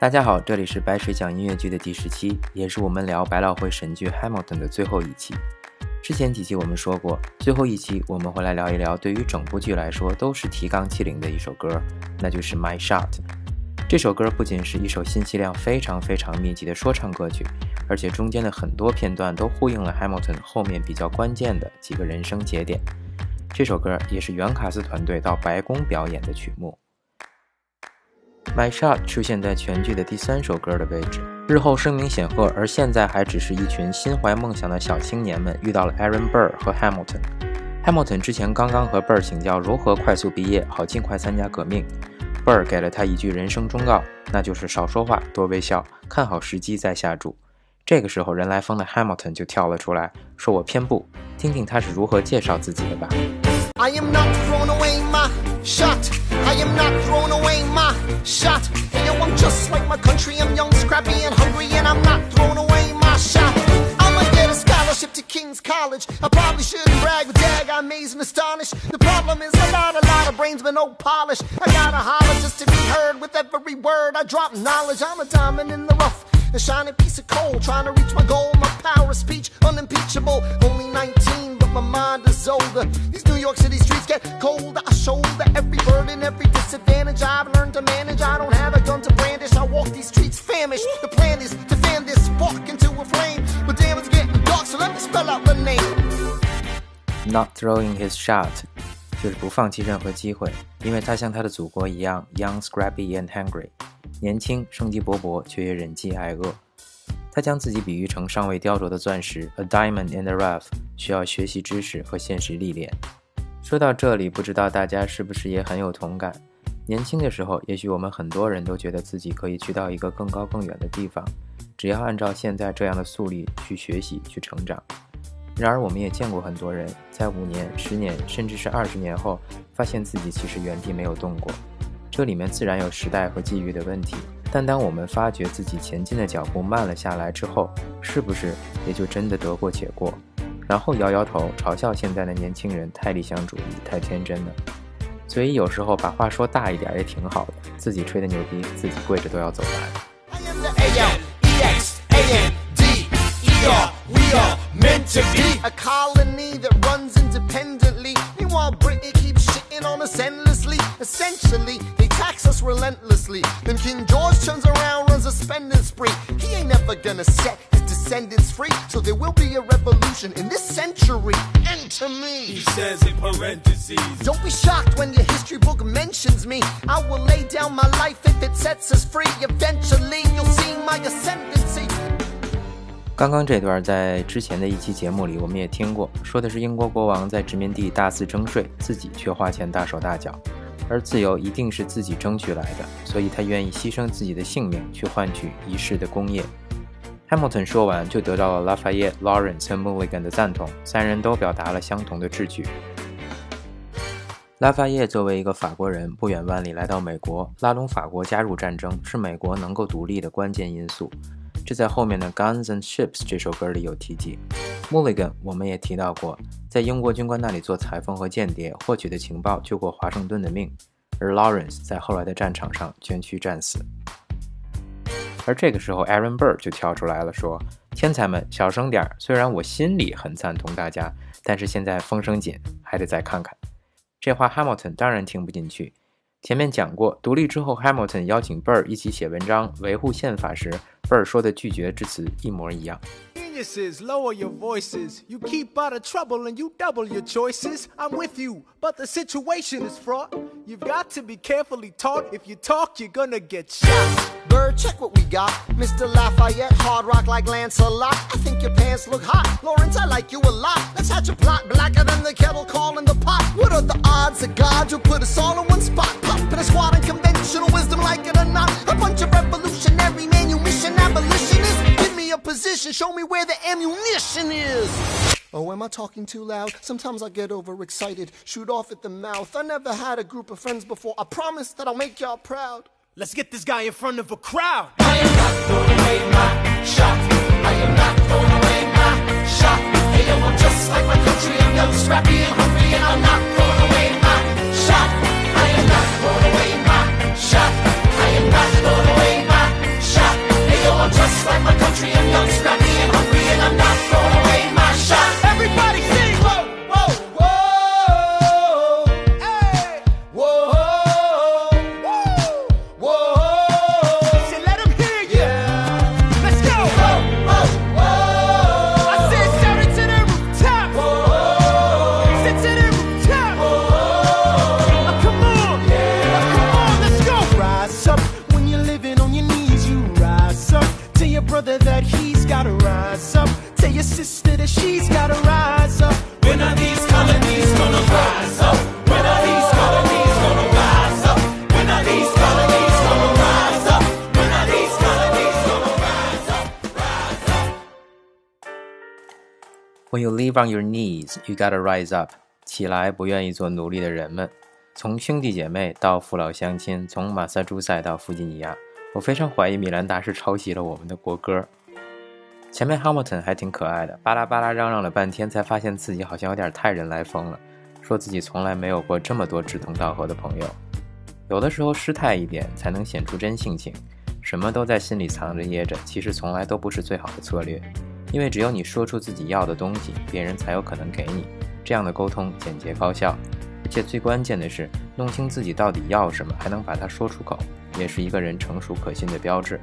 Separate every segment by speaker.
Speaker 1: 大家好，这里是白水讲音乐剧的第十期，也是我们聊百老汇神剧《Hamilton》的最后一期。之前几期我们说过，最后一期我们会来聊一聊对于整部剧来说都是提纲挈领的一首歌，那就是《My Shot》。这首歌不仅是一首信息量非常非常密集的说唱歌曲，而且中间的很多片段都呼应了 Hamilton 后面比较关键的几个人生节点。这首歌也是原卡斯团队到白宫表演的曲目。My Shot 出现在全剧的第三首歌的位置，日后声名显赫，而现在还只是一群心怀梦想的小青年们遇到了 Aaron Burr 和 Hamilton。Hamilton 之前刚刚和 Burr 请教如何快速毕业，好尽快参加革命。Burr 给了他一句人生忠告，那就是少说话，多微笑，看好时机再下注。这个时候，人来疯的 Hamilton 就跳了出来，说我偏不，听听他是如何介绍自己的吧。I am not shot. I am not throwing away my shot. Hey, yo, I'm just like my country. I'm young, scrappy, and hungry, and I'm not throwing away my shot. I'ma get a scholarship to King's College. I probably shouldn't brag, but dag, I'm amazed and astonished. The problem is a lot, a lot of brains, but no polish. I gotta holler just to be heard with every word. I drop knowledge. I'm a diamond in the rough. A shining piece of coal, trying to reach my goal. My power of speech, unimpeachable. Only 19 but my mind is older. These New York City streets get colder. I shoulder every burden, every disadvantage I've learned to manage. I don't have a gun to brandish. I walk these streets famished. The plan is to fan this spark into a flame. But damn, it's getting dark, so let me spell out the name. Not throwing his shot. 就是不放弃任何机会，因为他像他的祖国一样，young, scrappy and hungry，年轻、生机勃勃，却也忍饥挨饿。他将自己比喻成尚未雕琢的钻石，a diamond in the rough，需要学习知识和现实历练。 说到这里，不知道大家是不是也很有同感？年轻的时候，也许我们很多人都觉得自己可以去到一个更高更远的地方，只要按照现在这样的速率去学习、去成长。然而，我们也见过很多人在五年、十年，甚至是二十年后，发现自己其实原地没有动过。这里面自然有时代和际遇的问题。但当我们发觉自己前进的脚步慢了下来之后，是不是也就真的得过且过？然后摇摇头，嘲笑现在的年轻人太理想主义、太天真了。所以有时候把话说大一点也挺好的，自己吹的牛逼，自己跪着都要走完。Tax us relentlessly. Then King George turns around, runs a spending spree. He ain't never gonna set his descendants free. So there will be a revolution in this century. Enter me. He says in parentheses. Don't be shocked when your history book mentions me. I will lay down my life if it sets us free. Eventually, you'll see my ascendancy. 刚刚这段在之前的一期节目里，我们也听过，说的是英国国王在殖民地大肆征税，自己却花钱大手大脚。而自由一定是自己争取来的，所以他愿意牺牲自己的性命去换取一世的功业。Hamilton 说完，就得到了 Lafayette、Lawrence 和 Mulligan 的赞同，三人都表达了相同的志趣。拉法叶作为一个法国人，不远万里来到美国，拉拢法国加入战争，是美国能够独立的关键因素。这在后面的《Guns and Ships》这首歌里有提及。Mulligan 我们也提到过，在英国军官那里做裁缝和间谍，获取的情报救过华盛顿的命。而 Lawrence 在后来的战场上捐躯战死。而这个时候，Aaron Burr 就跳出来了，说：“天才们，小声点儿！虽然我心里很赞同大家，但是现在风声紧，还得再看看。”这话 Hamilton 当然听不进去。前面讲过，独立之后，Hamilton 邀请 Burr 一起写文章维护宪法时，Burr 说的拒绝之词一模一样。Geniuses, lower your voices. You keep out of trouble and you double your choices. I'm with you, but the situation is fraught. You've got to be carefully taught. If you talk, you're gonna get shot. Burr, check what we got. Mr. Lafayette, hard rock like Lancelot. I think your pants look hot. Lawrence, I like you a lot. Let's hatch a plot blacker than the kettle calling the pot. What are the odds that God will put us all in one spot? Pop in a squad and conventional wisdom, like it or not. A bunch of revolutionary manumission abolitionists. Give me a position, show me where the ammunition is. Oh, am I talking too loud? Sometimes I get overexcited, shoot off at the mouth. I never had a group of friends before. I promise that I'll make y'all proud. Let's get this guy in front of a crowd. I am not throwing away my shot. I am not throwing away my shot. Hey, yo, I'm just like my country. I'm young, scrappy, and hungry, and I'm not When you live on your knees, you gotta rise up。起来，不愿意做奴隶的人们。从兄弟姐妹到父老乡亲，从马萨诸塞到弗吉尼亚，我非常怀疑米兰达是抄袭了我们的国歌。前面 Hamilton 还挺可爱的，巴拉巴拉嚷嚷了半天，才发现自己好像有点太人来疯了，说自己从来没有过这么多志同道合的朋友。有的时候失态一点，才能显出真性情。什么都在心里藏着掖着，其实从来都不是最好的策略。因为只有你说出自己要的东西，别人才有可能给你。这样的沟通简洁高效，而且最关键的是，弄清自己到底要什么，还能把它说出口，也是一个人成熟可信的标志。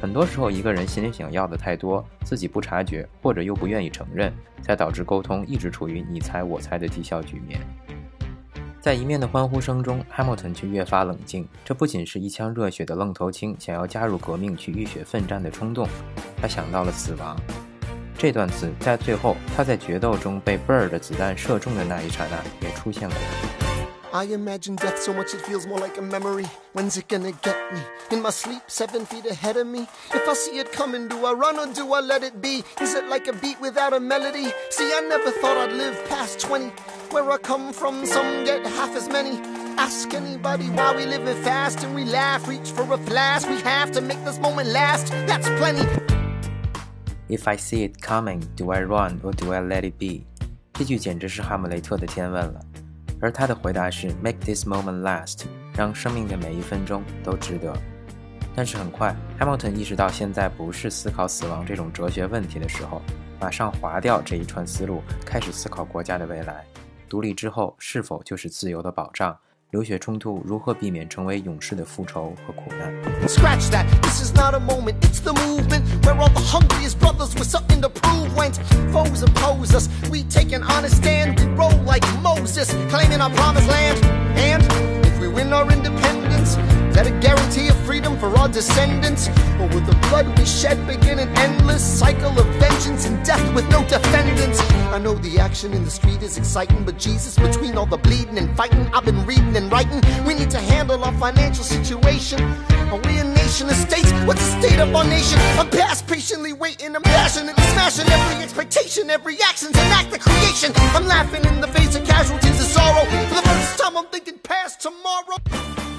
Speaker 1: 很多时候，一个人心里想要的太多，自己不察觉，或者又不愿意承认，才导致沟通一直处于你猜我猜的低效局面。在一面的欢呼声中，Hamilton 却越发冷静。这不仅是一腔热血的愣头青想要加入革命去浴血奋战的冲动，他想到了死亡。这段词在最后，他在决斗中被 Bird 的子弹射中的那一刹那也出现过。
Speaker 2: I imagine death so much it feels more like a memory. When's it gonna get me? In my sleep, seven feet ahead of me. If I see it coming, do I run or do I let it be? Is it like a beat without a melody? See, I never thought I'd live past 20. Where I come from, some get half as many. Ask anybody why we living fast and we laugh. Reach for a flash, we have to make this moment last. That's plenty.
Speaker 1: If I see it coming, do I run or do I let it be？这句简直是哈姆雷特的天问了。而他的回答是 Make this moment last，让生命的每一分钟都值得。但是很快，Hamilton 意识到现在不是思考死亡这种哲学问题的时候，马上划掉这一串思路，开始思考国家的未来。独立之后是否就是自由的保障？流血冲突如何避免成为勇士的复仇和苦难？
Speaker 2: Scratch that, this is not a moment, it's the movement where all the hungriest brothers with something to prove went. Foes oppose us, we take an honest stand, we roll like Moses, claiming our promised land. And if we win our independence, that a guarantee of freedom for our descendants? Or will the blood we shed begin an endless cycle of vengeance and death with no defendants? I know the action in the street is exciting, but Jesus, between all the bleeding and fighting, I've been reading and writing. We need to handle our financial situation. Are we a nation of states? What's the state of our nation? I'm past patiently waiting, I'm passionately smashing every expectation, every action's an act of creation. I'm laughing in the face of casualties of sorrow. For the first time, I'm thinking past tomorrow.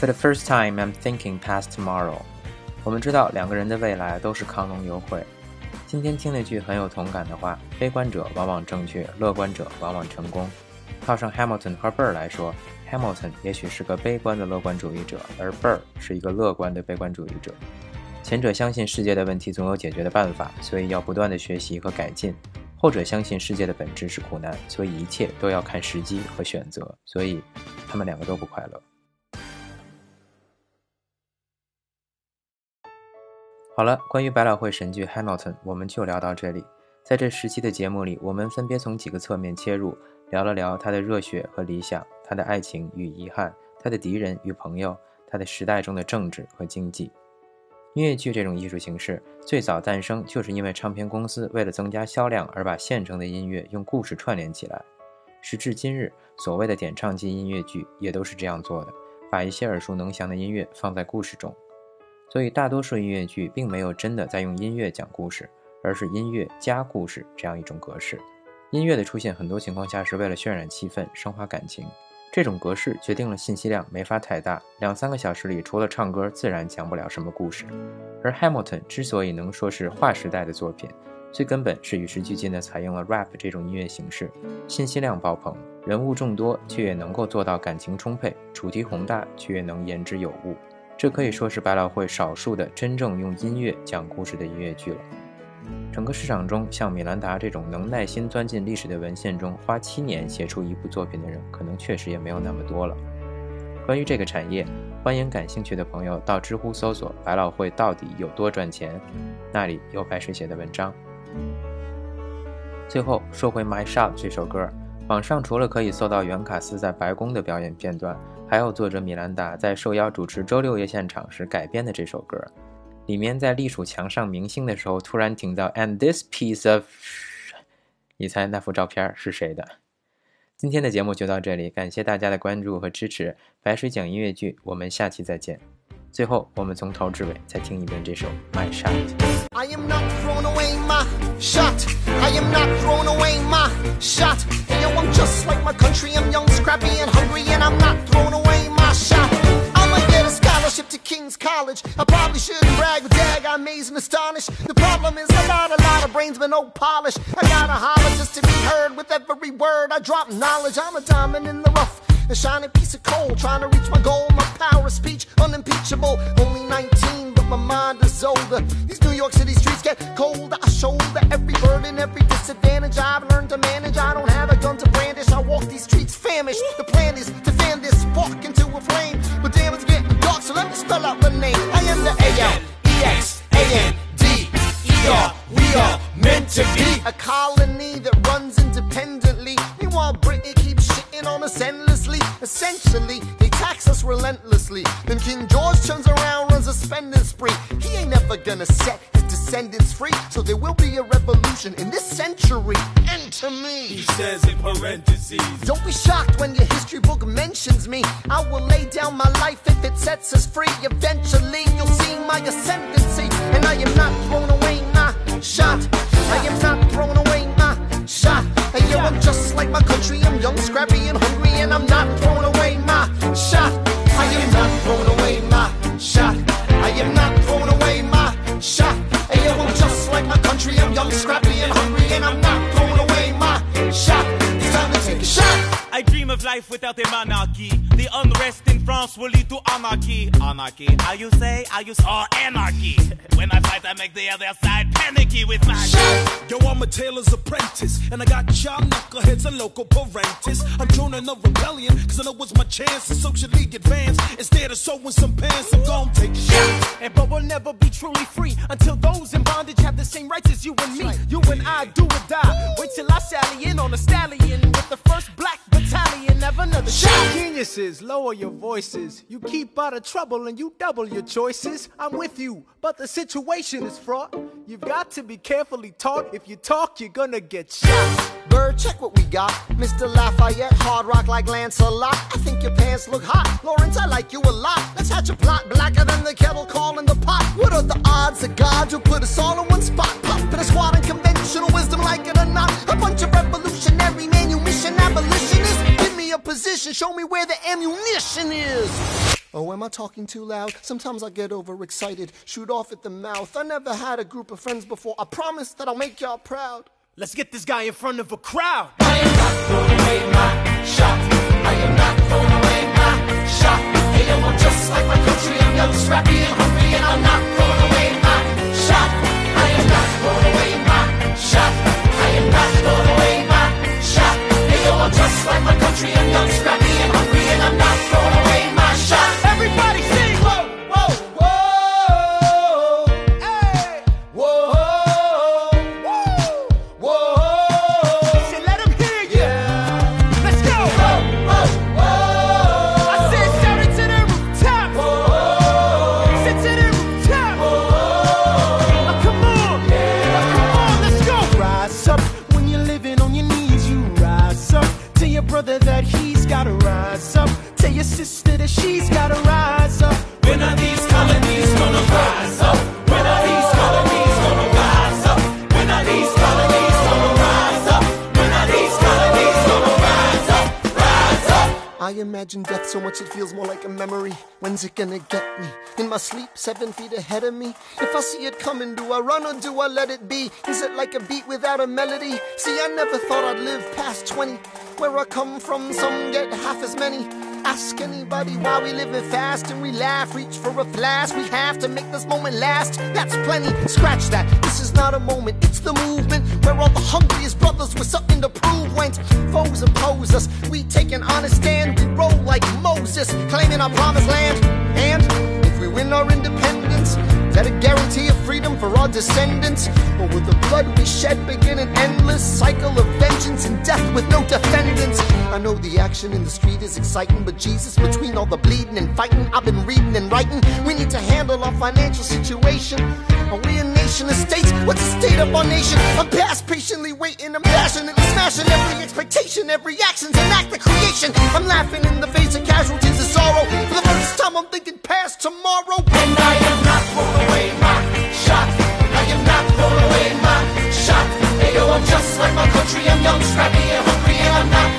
Speaker 1: For the first time, I'm thinking past tomorrow。我们知道两个人的未来都是康龙有悔。今天听了句很有同感的话：悲观者往往正确，乐观者往往成功。套上 Hamilton 和 Burr 来说，Hamilton 也许是个悲观的乐观主义者，而 Burr 是一个乐观的悲观主义者。前者相信世界的问题总有解决的办法，所以要不断的学习和改进；后者相信世界的本质是苦难，所以一切都要看时机和选择。所以他们两个都不快乐。好了，关于百老汇神剧《Hamilton》，我们就聊到这里。在这十期的节目里，我们分别从几个侧面切入，聊了聊他的热血和理想，他的爱情与遗憾，他的敌人与朋友，他的时代中的政治和经济。音乐剧这种艺术形式最早诞生，就是因为唱片公司为了增加销量而把现成的音乐用故事串联起来。时至今日，所谓的点唱机音乐剧也都是这样做的，把一些耳熟能详的音乐放在故事中。所以，大多数音乐剧并没有真的在用音乐讲故事，而是音乐加故事这样一种格式。音乐的出现，很多情况下是为了渲染气氛、升华感情。这种格式决定了信息量没法太大，两三个小时里除了唱歌，自然讲不了什么故事。而《Hamilton》之所以能说是划时代的作品，最根本是与时俱进地采用了 rap 这种音乐形式，信息量爆棚，人物众多，却也能够做到感情充沛；主题宏大，却也能言之有物。这可以说是百老汇少数的真正用音乐讲故事的音乐剧了。整个市场中，像米兰达这种能耐心钻进历史的文献中，花七年写出一部作品的人，可能确实也没有那么多了。关于这个产业，欢迎感兴趣的朋友到知乎搜索“百老汇到底有多赚钱”，那里有白水写的文章。最后说回《My Shot》这首歌，网上除了可以搜到袁卡斯在白宫的表演片段。还有作者米兰达在受邀主持周六夜现场时改编的这首歌，里面在隶属墙上明星的时候突然听到 “and this piece of”，你猜那幅照片是谁的？今天的节目就到这里，感谢大家的关注和支持。白水讲音乐剧，我们下期再见。最后，我们从头至尾再听一遍这首《My
Speaker 2: Shot》。I am not throwing away my shot. I am not throwing away my shot. And yo, I'm just like my country. I'm young, scrappy, and hungry, and I'm not throwing away my shot. I'ma get a scholarship to King's College. I probably shouldn't brag, but dag, I'm amazed and astonished. The problem is I got a lot of brains, but no polish. I gotta holler just to be heard with every word. I drop knowledge. I'm a diamond in the rough. A shining piece of coal, trying to reach my goal. My power of speech, unimpeachable. Only 19, but my mind is older. These New York City streets get colder. I shoulder every burden, every disadvantage I've learned to manage. I don't have a gun to brandish. I walk these streets famished. The plan is to fan this spark into a flame. But damn, it's getting dark, so let me spell out the name. I am the A L E X A N D E R. We are meant to be a colony that runs independently. Meanwhile, Britain keeps shitting on us endlessly. Essentially, they tax us relentlessly. Then King George turns around, runs a spending spree. He ain't never gonna set his descendants free. So there will be a revolution in this century. And to me,
Speaker 3: He says in parentheses.
Speaker 2: don't be shocked when your history book mentions me. I will lay down my life if it sets us free. Eventually, you'll see my ascendancy. And I am not throwing away my shot. I am not thrown away my shot. And yo, I'm just like my country. I'm young, scrappy, and hungry. And I'm not throwing away my shot. I am not throwing away my shot. I am not throwing away my shot. And yo, I'm just like my country. I'm young, scrappy, and hungry. And I'm not throwing away my shot. It's time to take a shot.
Speaker 3: I dream of life without a monarchy. The unrest in France will lead anarchy. Anarchy, how you say? I use or anarchy. When I fight, I make the other side panicky with my shit.
Speaker 4: Yo, I'm a tailor's apprentice, and I got y'all knuckleheads and loco parentis. I'm joining a rebellion, cause I know it's my chance to socially advance. Instead of sewing some pants, I'm gonna take a shot.
Speaker 5: And but we'll never be truly free until those in bondage have the same rights as you and me. You and I do or die. Wait till I sally in on a stallion with the another shot. Geniuses, lower your voices. You keep out of trouble and you double your choices. I'm with you, but the situation is fraught. You've got to be carefully taught. If you talk, you're gonna get shot.
Speaker 2: Burr, check what we got. Mr. Lafayette, hard rock like Lancelot. I think your pants look hot. Lawrence, I like you a lot. Let's hatch a plot blacker than the kettle calling the pot. What are the odds that God will put us all in one spot? Pop in a squad in conventional wisdom, like it or not. A bunch of position, show me where the ammunition is. Oh, am I talking too loud? Sometimes I get overexcited, shoot off at the mouth. I never had a group of friends before. I promise that I'll make y'all proud.
Speaker 5: Let's get this guy in front of a crowd.
Speaker 2: I am not throwing away my shot. I am not throwing away my shot. Hey, yo, I'm just like my country. I'm young, scrappy, and hungry, and I'm not Death so much it feels more like a memory. When's it gonna get me? In my sleep, seven feet ahead of me. If I see it coming, do I run or do I let it be? Is it like a beat without a melody? See, I never thought I'd live past 20. Where I come from, some get half as many. Ask anybody why we live living fast and we laugh. Reach for a flash. We have to make this moment last. That's plenty. Scratch that. This is not a moment. It's the movement where all the hungriest brothers with something to prove went. Foes oppose us. We take an honest stand. We roll like Moses, claiming our promised land. And if we win our independence, that a guarantee of freedom for our descendants? Or will the blood we shed begin an endless cycle of vengeance and death with no defendants? I know the action in the street is exciting, but Jesus, between all the bleeding and fighting, I've been reading and writing. We need to handle our financial situation. Are we a nation?
Speaker 6: of states. What's the state of our nation? I'm past patiently waiting. I'm passionately smashing every expectation, every action's an act of creation. I'm laughing in the face of casualties and sorrow. For the first time, I'm thinking past tomorrow.
Speaker 2: And I am not throwing away my shot. I am not throwing away my shot. Hey yo, I'm just like my country. I'm young, scrappy, and hungry, and I'm not